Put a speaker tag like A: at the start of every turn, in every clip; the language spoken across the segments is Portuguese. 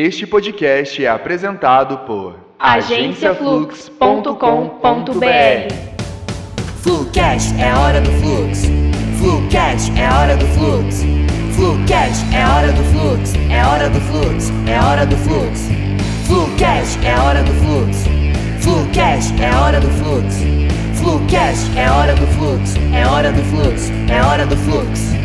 A: Este podcast é apresentado por
B: agenciaflux.com.br.
C: Flucast é hora do fluxo. Flucast é hora do fluxo. Flucast é hora do fluxo. É hora do fluxo. É hora do fluxo. Flucast é hora do fluxo. Flucast é hora do fluxo. Flucast é hora do fluxo. É hora do fluxo. É hora do fluxo.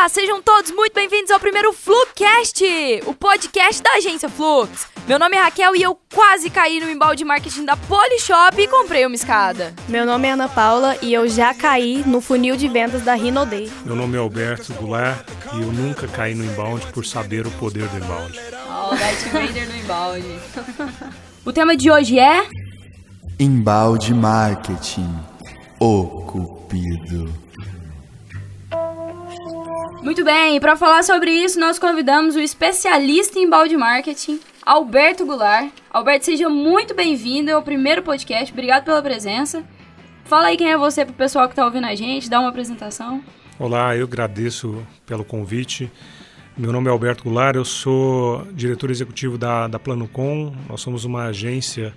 B: Olá, sejam todos muito bem-vindos ao primeiro Flucast, o podcast da agência Flux. Meu nome é Raquel e eu quase caí no embalde marketing da Polishop e comprei uma escada.
D: Meu nome é Ana Paula e eu já caí no funil de vendas da Rinodei.
E: Meu nome é Alberto Goulart e eu nunca caí no embalde por saber o poder do embalde.
B: Oh, Darth Vader no embalde. o tema de hoje é...
F: Embalde Marketing, o cupido.
B: Muito bem, para falar sobre isso, nós convidamos o especialista em balde marketing, Alberto Goulart. Alberto, seja muito bem-vindo ao primeiro podcast. Obrigado pela presença. Fala aí quem é você para o pessoal que está ouvindo a gente, dá uma apresentação.
E: Olá, eu agradeço pelo convite. Meu nome é Alberto Goulart, eu sou diretor executivo da, da Planocom. Nós somos uma agência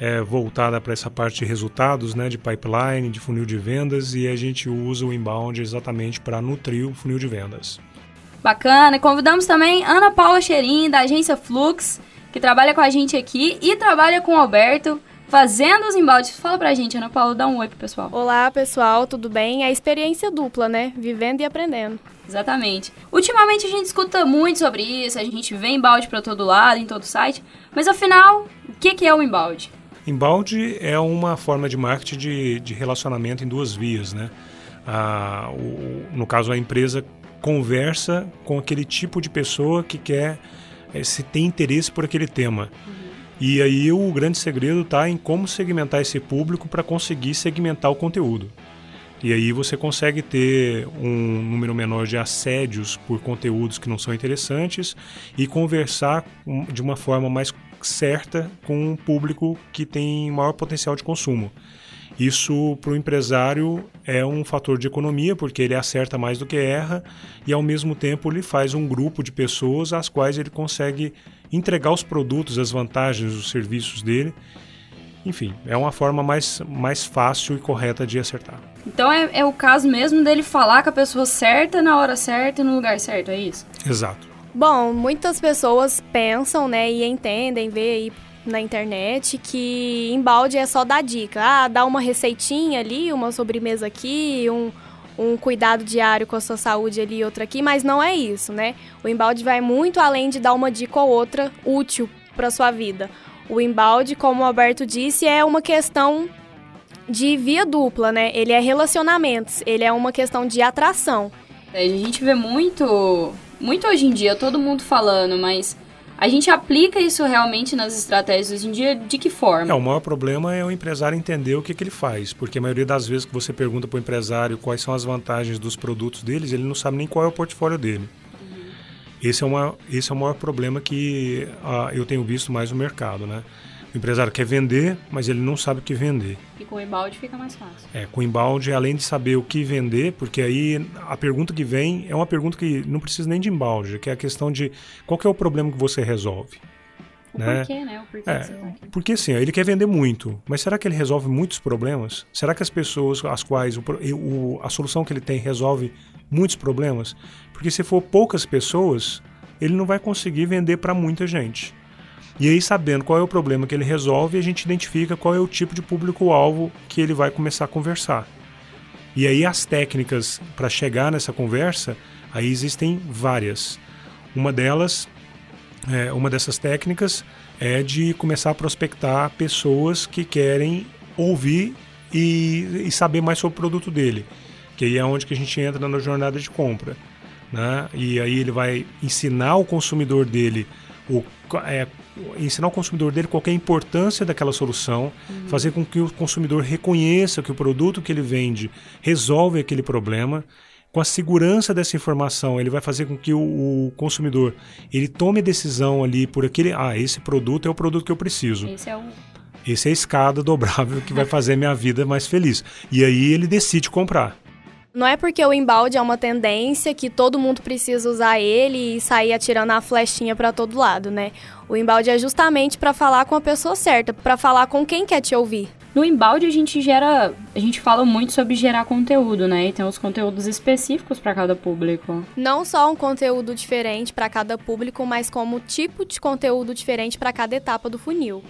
E: é, voltada para essa parte de resultados, né, de pipeline, de funil de vendas, e a gente usa o inbound exatamente para nutrir o funil de vendas.
B: Bacana, convidamos também Ana Paula Cherim, da agência Flux, que trabalha com a gente aqui e trabalha com o Alberto, fazendo os embaldes. Fala pra gente, Ana Paula, dá um oi pro pessoal.
D: Olá, pessoal, tudo bem? É a experiência dupla, né? Vivendo e aprendendo.
B: Exatamente. Ultimamente a gente escuta muito sobre isso, a gente vê embalde para todo lado, em todo site, mas afinal, o que, que é o embalde?
E: Inbound é uma forma de marketing de, de relacionamento em duas vias, né? Ah, o, no caso, a empresa conversa com aquele tipo de pessoa que quer, é, se tem interesse por aquele tema. Uhum. E aí o grande segredo está em como segmentar esse público para conseguir segmentar o conteúdo. E aí você consegue ter um número menor de assédios por conteúdos que não são interessantes e conversar de uma forma mais certa com um público que tem maior potencial de consumo. Isso para o empresário é um fator de economia, porque ele acerta mais do que erra e ao mesmo tempo ele faz um grupo de pessoas às quais ele consegue entregar os produtos, as vantagens, os serviços dele. Enfim, é uma forma mais, mais fácil e correta de acertar.
B: Então é, é o caso mesmo dele falar com a pessoa certa, na hora certa e no lugar certo, é isso?
E: Exato.
D: Bom, muitas pessoas pensam, né, e entendem, vê aí na internet que embalde é só dar dica. Ah, dá uma receitinha ali, uma sobremesa aqui, um, um cuidado diário com a sua saúde ali, outra aqui, mas não é isso, né? O embalde vai muito além de dar uma dica ou outra útil para sua vida. O embalde, como o Alberto disse, é uma questão de via dupla, né? Ele é relacionamentos, ele é uma questão de atração.
B: É, a gente vê muito muito hoje em dia, todo mundo falando, mas a gente aplica isso realmente nas estratégias hoje em dia de que forma?
E: É, o maior problema é o empresário entender o que, que ele faz, porque a maioria das vezes que você pergunta para o empresário quais são as vantagens dos produtos deles, ele não sabe nem qual é o portfólio dele. Uhum. Esse, é uma, esse é o maior problema que uh, eu tenho visto mais no mercado, né? O empresário quer vender, mas ele não sabe o que vender.
B: E com o embalde fica mais fácil.
E: É, com o embalde, além de saber o que vender, porque aí a pergunta que vem é uma pergunta que não precisa nem de embalde, que é a questão de qual é o problema que você resolve.
B: O né? porquê, né? O porquê é,
E: porque assim, ele quer vender muito, mas será que ele resolve muitos problemas? Será que as pessoas as quais o, o, a solução que ele tem resolve muitos problemas? Porque se for poucas pessoas, ele não vai conseguir vender para muita gente. E aí, sabendo qual é o problema que ele resolve, a gente identifica qual é o tipo de público-alvo que ele vai começar a conversar. E aí, as técnicas para chegar nessa conversa, aí existem várias. Uma delas, é, uma dessas técnicas é de começar a prospectar pessoas que querem ouvir e, e saber mais sobre o produto dele, que aí é onde que a gente entra na jornada de compra. Né? E aí ele vai ensinar o consumidor dele o, é, ensinar o consumidor dele qual é a importância daquela solução, uhum. fazer com que o consumidor reconheça que o produto que ele vende resolve aquele problema. Com a segurança dessa informação, ele vai fazer com que o, o consumidor ele tome decisão ali por aquele, ah, esse produto é o produto que eu preciso.
B: Esse é o
E: esse é a escada dobrável que vai fazer minha vida mais feliz. E aí ele decide comprar.
D: Não é porque o embalde é uma tendência que todo mundo precisa usar ele e sair atirando a flechinha para todo lado, né? O embalde é justamente para falar com a pessoa certa, para falar com quem quer te ouvir.
B: No embalde a gente gera, a gente fala muito sobre gerar conteúdo, né? E tem os conteúdos específicos para cada público.
D: Não só um conteúdo diferente para cada público, mas como tipo de conteúdo diferente para cada etapa do funil.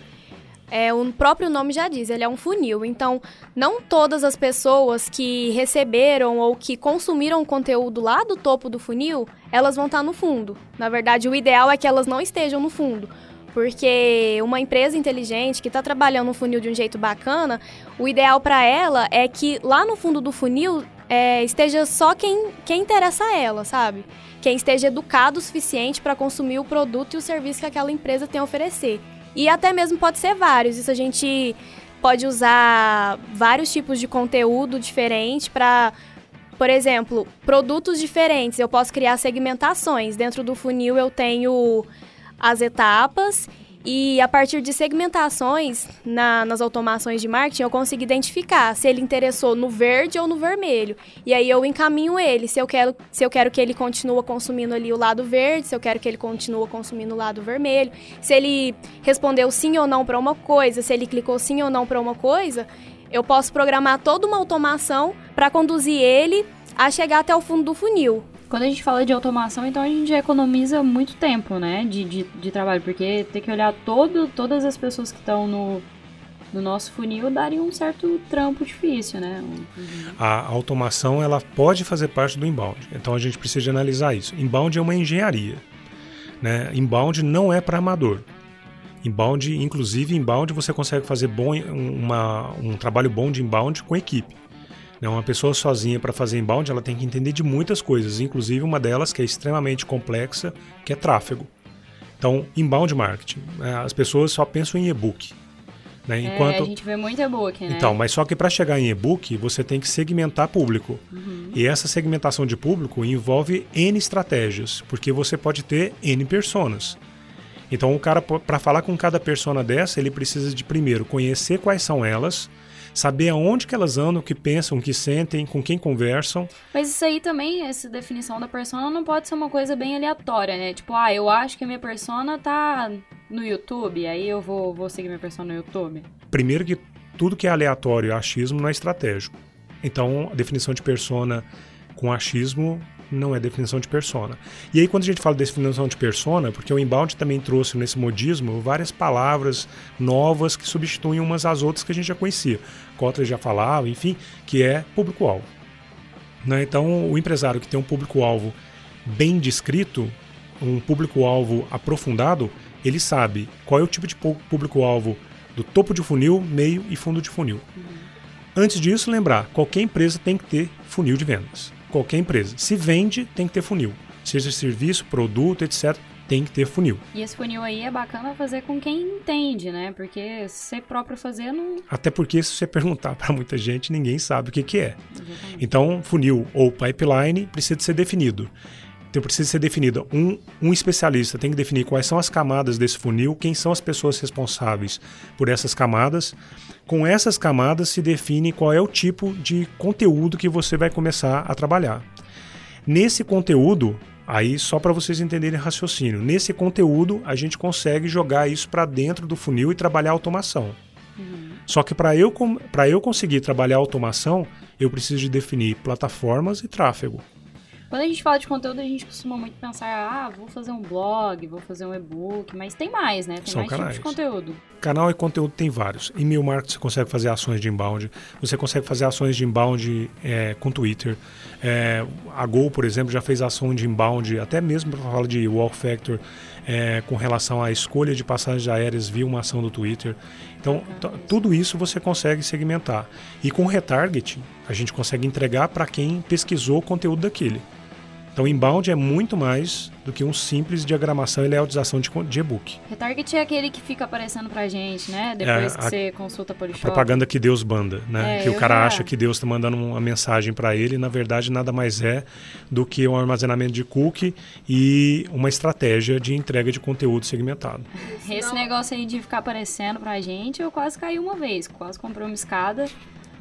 D: É, o próprio nome já diz, ele é um funil. Então, não todas as pessoas que receberam ou que consumiram conteúdo lá do topo do funil, elas vão estar no fundo. Na verdade, o ideal é que elas não estejam no fundo. Porque uma empresa inteligente que está trabalhando no funil de um jeito bacana, o ideal para ela é que lá no fundo do funil é, esteja só quem, quem interessa a ela, sabe? Quem esteja educado o suficiente para consumir o produto e o serviço que aquela empresa tem a oferecer. E até mesmo pode ser vários. Isso a gente pode usar vários tipos de conteúdo diferente para, por exemplo, produtos diferentes. Eu posso criar segmentações. Dentro do funil eu tenho as etapas e a partir de segmentações na, nas automações de marketing, eu consigo identificar se ele interessou no verde ou no vermelho. E aí eu encaminho ele, se eu quero, se eu quero que ele continue consumindo ali o lado verde, se eu quero que ele continue consumindo o lado vermelho, se ele respondeu sim ou não para uma coisa, se ele clicou sim ou não para uma coisa, eu posso programar toda uma automação para conduzir ele a chegar até o fundo do funil.
B: Quando a gente fala de automação, então a gente economiza muito tempo, né, de, de, de trabalho, porque ter que olhar todo, todas as pessoas que estão no, no nosso funil daria um certo trampo difícil, né?
E: A automação, ela pode fazer parte do inbound, então a gente precisa analisar isso. Inbound é uma engenharia, né? Inbound não é para amador. Inbound, inclusive, inbound você consegue fazer bom, uma, um trabalho bom de inbound com equipe. Né? Uma pessoa sozinha para fazer inbound, ela tem que entender de muitas coisas, inclusive uma delas que é extremamente complexa, que é tráfego. Então, inbound marketing, né? as pessoas só pensam em e-book. Né?
B: Enquanto... É, a gente vê muito e-book, né?
E: Então, mas só que para chegar em e-book, você tem que segmentar público. Uhum. E essa segmentação de público envolve N estratégias, porque você pode ter N personas. Então, o cara, para falar com cada persona dessa, ele precisa de primeiro conhecer quais são elas, saber aonde que elas andam, o que pensam, o que sentem, com quem conversam.
B: Mas isso aí também, essa definição da persona não pode ser uma coisa bem aleatória, né? Tipo, ah, eu acho que a minha persona tá no YouTube, aí eu vou, vou seguir minha persona no YouTube.
E: Primeiro que tudo que é aleatório, achismo, não é estratégico. Então, a definição de persona com achismo não é definição de persona. E aí, quando a gente fala de definição de persona, porque o inbound também trouxe nesse modismo várias palavras novas que substituem umas às outras que a gente já conhecia. Kotler já falava, enfim, que é público-alvo. Né? Então, o empresário que tem um público-alvo bem descrito, um público-alvo aprofundado, ele sabe qual é o tipo de público-alvo do topo de funil, meio e fundo de funil. Antes disso, lembrar, qualquer empresa tem que ter funil de vendas qualquer empresa. Se vende, tem que ter funil. Seja serviço, produto, etc., tem que ter funil.
B: E esse funil aí é bacana fazer com quem entende, né? Porque ser próprio fazer não.
E: Até porque se você perguntar para muita gente, ninguém sabe o que, que é. Exatamente. Então, funil ou pipeline precisa de ser definido. Então precisa ser definido. Um, um especialista tem que definir quais são as camadas desse funil, quem são as pessoas responsáveis por essas camadas. Com essas camadas se define qual é o tipo de conteúdo que você vai começar a trabalhar. Nesse conteúdo, aí só para vocês entenderem raciocínio, nesse conteúdo a gente consegue jogar isso para dentro do funil e trabalhar automação. Uhum. Só que para eu, eu conseguir trabalhar automação, eu preciso de definir plataformas e tráfego.
B: Quando a gente fala de conteúdo, a gente costuma muito pensar, ah, vou fazer um blog, vou fazer um e-book, mas tem mais, né? Tem
E: São
B: mais
E: canais.
B: tipos de conteúdo.
E: Canal e conteúdo tem vários. Em Mil Marketing você consegue fazer ações de inbound, você consegue fazer ações de inbound é, com Twitter. É, a Gol, por exemplo, já fez ação de inbound, até mesmo para falar de Walk Factor, é, com relação à escolha de passagens aéreas via uma ação do Twitter. Então, tudo isso você consegue segmentar. E com retargeting, a gente consegue entregar para quem pesquisou o conteúdo daquele. Então, inbound é muito mais do que um simples diagramação e layoutização de, de e-book.
B: Retarget é aquele que fica aparecendo pra gente, né? Depois é, que a, você consulta por
E: A propaganda que Deus manda, né? É, que o cara já... acha que Deus está mandando uma mensagem para ele e, na verdade, nada mais é do que um armazenamento de cookie e uma estratégia de entrega de conteúdo segmentado.
B: Esse negócio aí de ficar aparecendo pra gente, eu quase caí uma vez. Quase comprei uma escada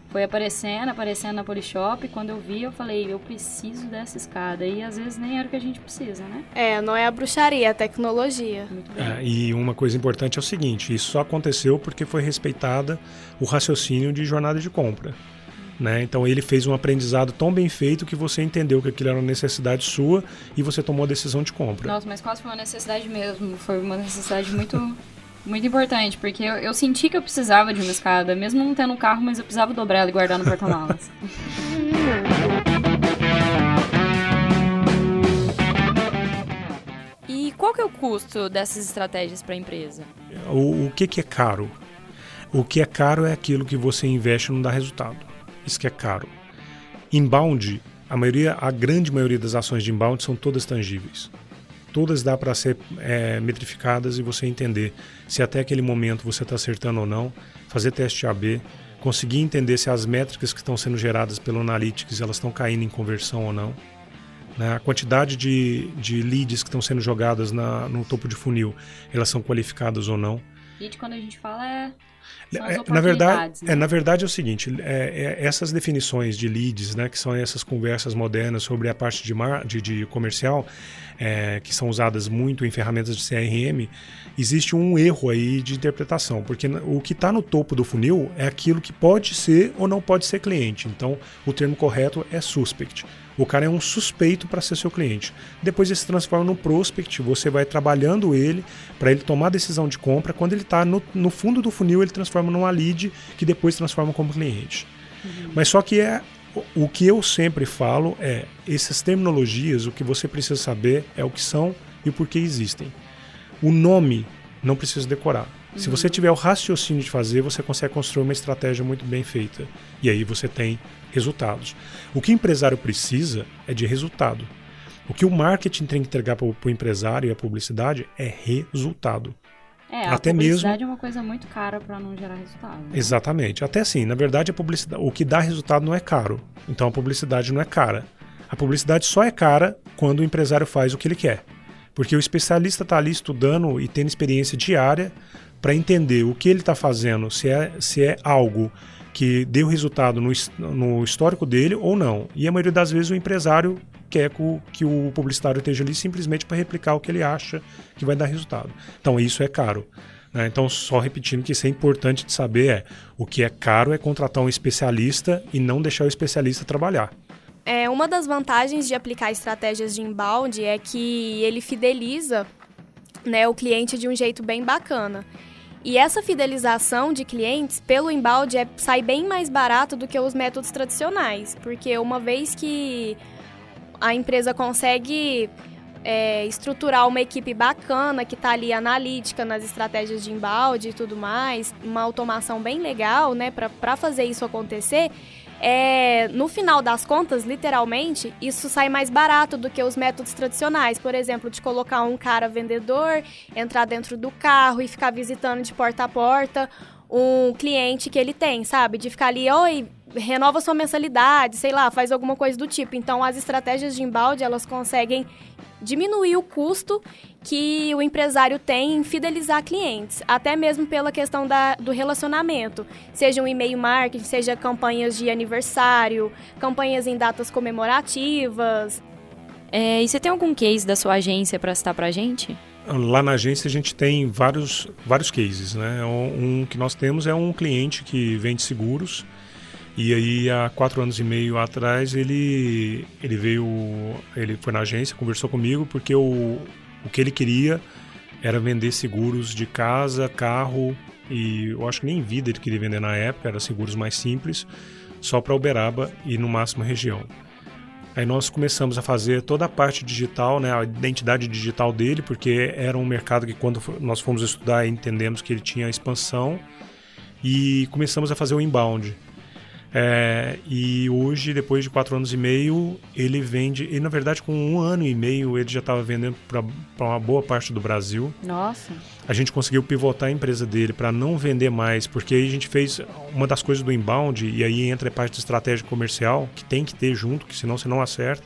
B: Foi aparecendo, aparecendo na Polishop. Quando eu vi, eu falei, eu preciso dessa escada. E às vezes nem era o que a gente precisa, né?
D: É, não é a bruxaria, é a tecnologia.
B: Muito bem.
E: É, e uma coisa importante é o seguinte: isso só aconteceu porque foi respeitada o raciocínio de jornada de compra. Né? Então ele fez um aprendizado tão bem feito que você entendeu que aquilo era uma necessidade sua e você tomou a decisão de compra.
B: Nossa, mas quase foi uma necessidade mesmo. Foi uma necessidade muito, muito importante, porque eu, eu senti que eu precisava de uma escada, mesmo não tendo um carro, mas eu precisava dobrar ela e guardar no porta-malas. e qual que é o custo dessas estratégias para a empresa?
E: O, o que, que é caro? O que é caro é aquilo que você investe e não dá resultado. Isso que é caro. Inbound, a maioria, a grande maioria das ações de inbound são todas tangíveis. Todas dá para ser é, metrificadas e você entender se até aquele momento você está acertando ou não, fazer teste AB, conseguir entender se as métricas que estão sendo geradas pelo Analytics elas estão caindo em conversão ou não. Né? A quantidade de, de leads que estão sendo jogadas na, no topo de funil, elas são qualificadas ou não.
B: Lead, quando a gente fala, é. As
E: É, na verdade,
B: né?
E: é, na verdade é o seguinte, é, é, essas definições de leads, né, que são essas conversas modernas sobre a parte de, mar, de, de comercial, é, que são usadas muito em ferramentas de CRM, existe um erro aí de interpretação, porque o que está no topo do funil é aquilo que pode ser ou não pode ser cliente. Então, o termo correto é suspect. O cara é um suspeito para ser seu cliente. Depois ele se transforma num prospect, você vai trabalhando ele para ele tomar a decisão de compra. Quando ele está no, no fundo do funil, ele transforma numa lead que depois transforma como cliente. Mas só que é o- que eu sempre falo é essas terminologias, o que você precisa saber é o que são e o porquê existem. O nome não precisa decorar. Se você tiver o raciocínio de fazer, você consegue construir uma estratégia muito bem feita. E aí você tem resultados. O que o empresário precisa é de resultado. O que o marketing tem que entregar para o empresário e a publicidade é resultado.
B: É, a
E: até mesmo-
B: publicidade é uma coisa muito cara para não gerar resultado. né?
E: Exatamente. Até assim, na verdade, a publicidade, o que dá resultado não é caro. Então a publicidade não é cara. A publicidade só é cara quando o empresário faz o que ele quer. Porque o especialista está ali estudando e tendo experiência diária para entender o que ele está fazendo, se é, se é algo que deu resultado no, no histórico dele ou não. E a maioria das vezes o empresário quer que o, publicitário esteja ali simplesmente para replicar o que ele acha que vai dar resultado. Então isso é caro. né? Então, só repetindo que isso é importante de saber é o que é caro é contratar um especialista e não deixar o especialista trabalhar.
D: É, uma das vantagens de aplicar estratégias de inbound é que ele fideliza né, o cliente de um jeito bem bacana. E essa fidelização de clientes pelo inbound é, sai bem mais barato do que os métodos tradicionais, porque uma vez que a empresa consegue é, estruturar uma equipe bacana que está ali analítica nas estratégias de inbound e tudo mais, uma automação bem legal, né, para fazer isso acontecer, é, no final das contas, literalmente, isso sai mais barato do que os métodos tradicionais. Por exemplo, de colocar um cara vendedor, entrar dentro do carro e ficar visitando de porta a porta um cliente que ele tem, sabe? De ficar ali, oi, renova sua mensalidade, sei lá, faz alguma coisa do tipo. Então, as estratégias de embalde, elas conseguem diminuir o custo que o empresário tem em fidelizar clientes, até mesmo pela questão da, do relacionamento, seja um e-mail marketing, seja campanhas de aniversário, campanhas em datas comemorativas.
B: É, e você tem algum case da sua agência para citar pra gente?
E: Lá na agência a gente tem vários, vários cases, né? Um, um que nós temos é um cliente que vende seguros e aí há quatro anos e meio atrás ele ele veio, ele foi na agência, conversou comigo porque o, o que ele queria era vender seguros de casa, carro e eu acho que nem vida ele queria vender na época, era seguros mais simples, só para Uberaba e no máximo região. Aí nós começamos a fazer toda a parte digital, né, a identidade digital dele, porque era um mercado que quando nós fomos estudar entendemos que ele tinha expansão e começamos a fazer o inbound. É, e hoje, depois de quatro anos e meio, ele vende. E na verdade, com um ano e meio, ele já estava vendendo para uma boa parte do Brasil.
B: Nossa.
E: A gente conseguiu pivotar a empresa dele para não vender mais, porque aí a gente fez uma das coisas do inbound, e aí entra a parte de estratégia comercial, que tem que ter junto, que senão você não acerta,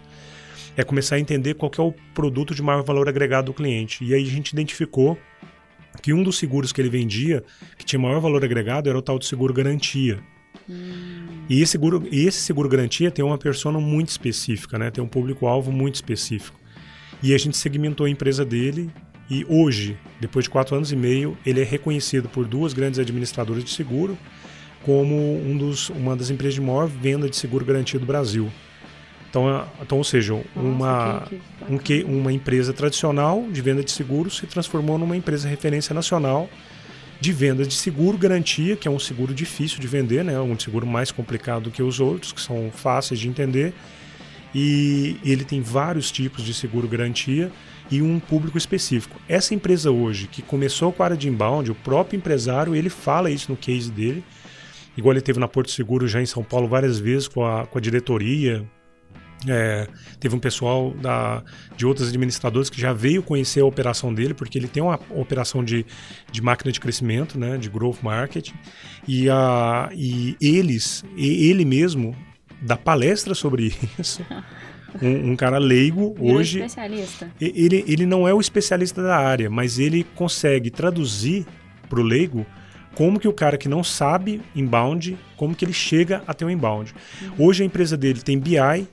E: é começar a entender qual é o produto de maior valor agregado do cliente. E aí a gente identificou que um dos seguros que ele vendia, que tinha maior valor agregado, era o tal de seguro garantia. E esse seguro, e esse seguro garantia tem uma persona muito específica, né? Tem um público-alvo muito específico. E a gente segmentou a empresa dele e hoje, depois de quatro anos e meio, ele é reconhecido por duas grandes administradoras de seguro como um dos, uma das empresas de maior venda de seguro garantido do Brasil. Então, então ou seja, uma, um que, uma empresa tradicional de venda de seguros se transformou numa empresa referência nacional de venda de seguro garantia, que é um seguro difícil de vender, né? um seguro mais complicado do que os outros, que são fáceis de entender. E ele tem vários tipos de seguro garantia e um público específico. Essa empresa hoje, que começou com a área de inbound, o próprio empresário, ele fala isso no case dele, igual ele teve na Porto Seguro já em São Paulo várias vezes com a, com a diretoria, é, teve um pessoal da, de outras administradoras que já veio conhecer a operação dele, porque ele tem uma operação de, de máquina de crescimento, né, de growth marketing, e, a, e eles, e ele mesmo, dá palestra sobre isso. Um, um, cara leigo
B: Virou
E: hoje.
B: especialista.
E: Ele, ele não é o especialista da área, mas ele consegue traduzir para o leigo como que o cara que não sabe inbound, como que ele chega até o inbound. Hoje a empresa dele tem BI,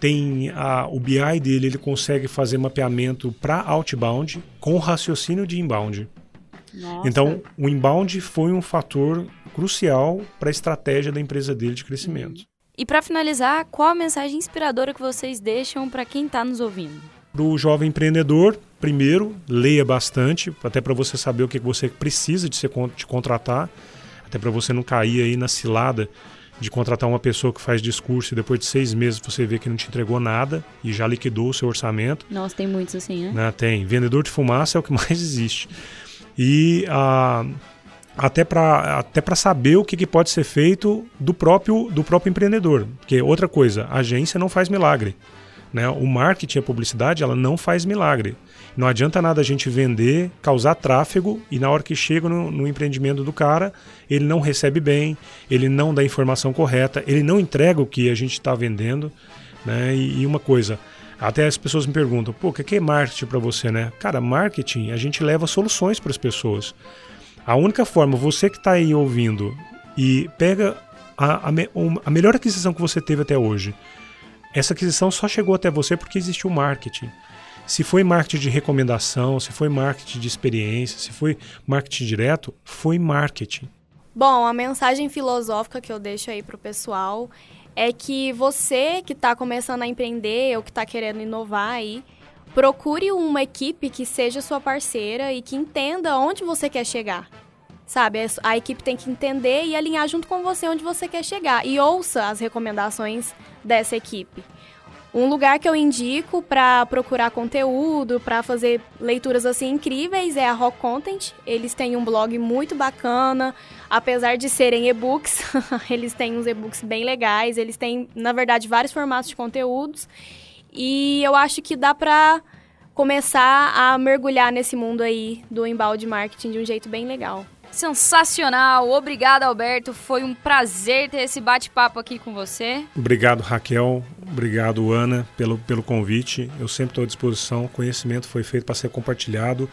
E: tem a, o BI dele, ele consegue fazer mapeamento para outbound com raciocínio de inbound.
B: Nossa.
E: Então, o inbound foi um fator crucial para a estratégia da empresa dele de crescimento.
B: E para finalizar, qual a mensagem inspiradora que vocês deixam para quem está nos ouvindo?
E: Para o jovem empreendedor, primeiro, leia bastante, até para você saber o que você precisa de se con- de contratar, até para você não cair aí na cilada de contratar uma pessoa que faz discurso e depois de seis meses você vê que não te entregou nada e já liquidou o seu orçamento.
B: Nossa, tem muitos assim, né?
E: né? Tem. Vendedor de fumaça é o que mais existe. E ah, até para até pra saber o que, que pode ser feito do próprio, do próprio empreendedor. Porque outra coisa, a agência não faz milagre. Né? O marketing, a publicidade, ela não faz milagre. Não adianta nada a gente vender, causar tráfego e na hora que chega no, no empreendimento do cara, ele não recebe bem, ele não dá a informação correta, ele não entrega o que a gente está vendendo. Né? E, e uma coisa, até as pessoas me perguntam, pô, o que é marketing para você, né? Cara, marketing, a gente leva soluções para as pessoas. A única forma, você que está aí ouvindo e pega a, a, a melhor aquisição que você teve até hoje, essa aquisição só chegou até você porque existiu marketing. Se foi marketing de recomendação, se foi marketing de experiência, se foi marketing direto, foi marketing.
D: Bom, a mensagem filosófica que eu deixo aí pro pessoal é que você que está começando a empreender ou que está querendo inovar aí, procure uma equipe que seja sua parceira e que entenda onde você quer chegar. Sabe, É- a equipe tem que entender e alinhar junto com você onde você quer chegar e ouça as recomendações dessa equipe. Um lugar que eu indico para procurar conteúdo, para fazer leituras assim incríveis é a Rock Content. Eles têm um blog muito bacana, apesar de serem e-books, eles têm uns e-books bem legais, eles têm, na verdade, vários formatos de conteúdos. E eu acho que dá para começar a mergulhar nesse mundo aí do embalde marketing de um jeito bem legal.
B: Sensacional! Obrigada, Alberto. Foi um prazer ter esse bate-papo aqui com você.
E: Obrigado, Raquel. Obrigado, Ana, pelo, pelo convite. Eu sempre estou à disposição. O conhecimento foi feito para ser compartilhado.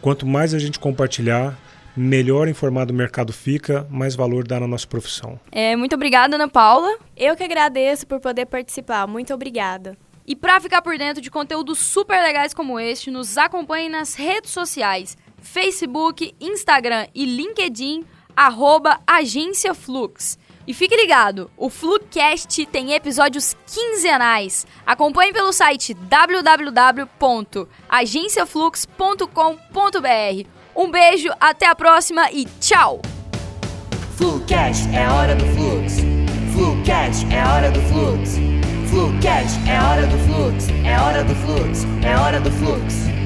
E: Quanto mais a gente compartilhar, melhor informado o mercado fica, mais valor dá na nossa profissão.
B: É, muito obrigada, Ana Paula.
D: Eu que agradeço por poder participar. Muito obrigada.
B: E para ficar por dentro de conteúdos super legais como este, nos acompanhe nas redes sociais: Facebook, Instagram e LinkedIn, arroba Agência Flux. E fique ligado, o Flucast tem episódios quinzenais. Acompanhe pelo site www.agenciaflux.com.br. Um beijo, até a próxima e tchau!
C: Flucast é hora do fluxo. Flucast é hora do fluxo. Flucast é hora do fluxo. É hora do fluxo. É hora do fluxo.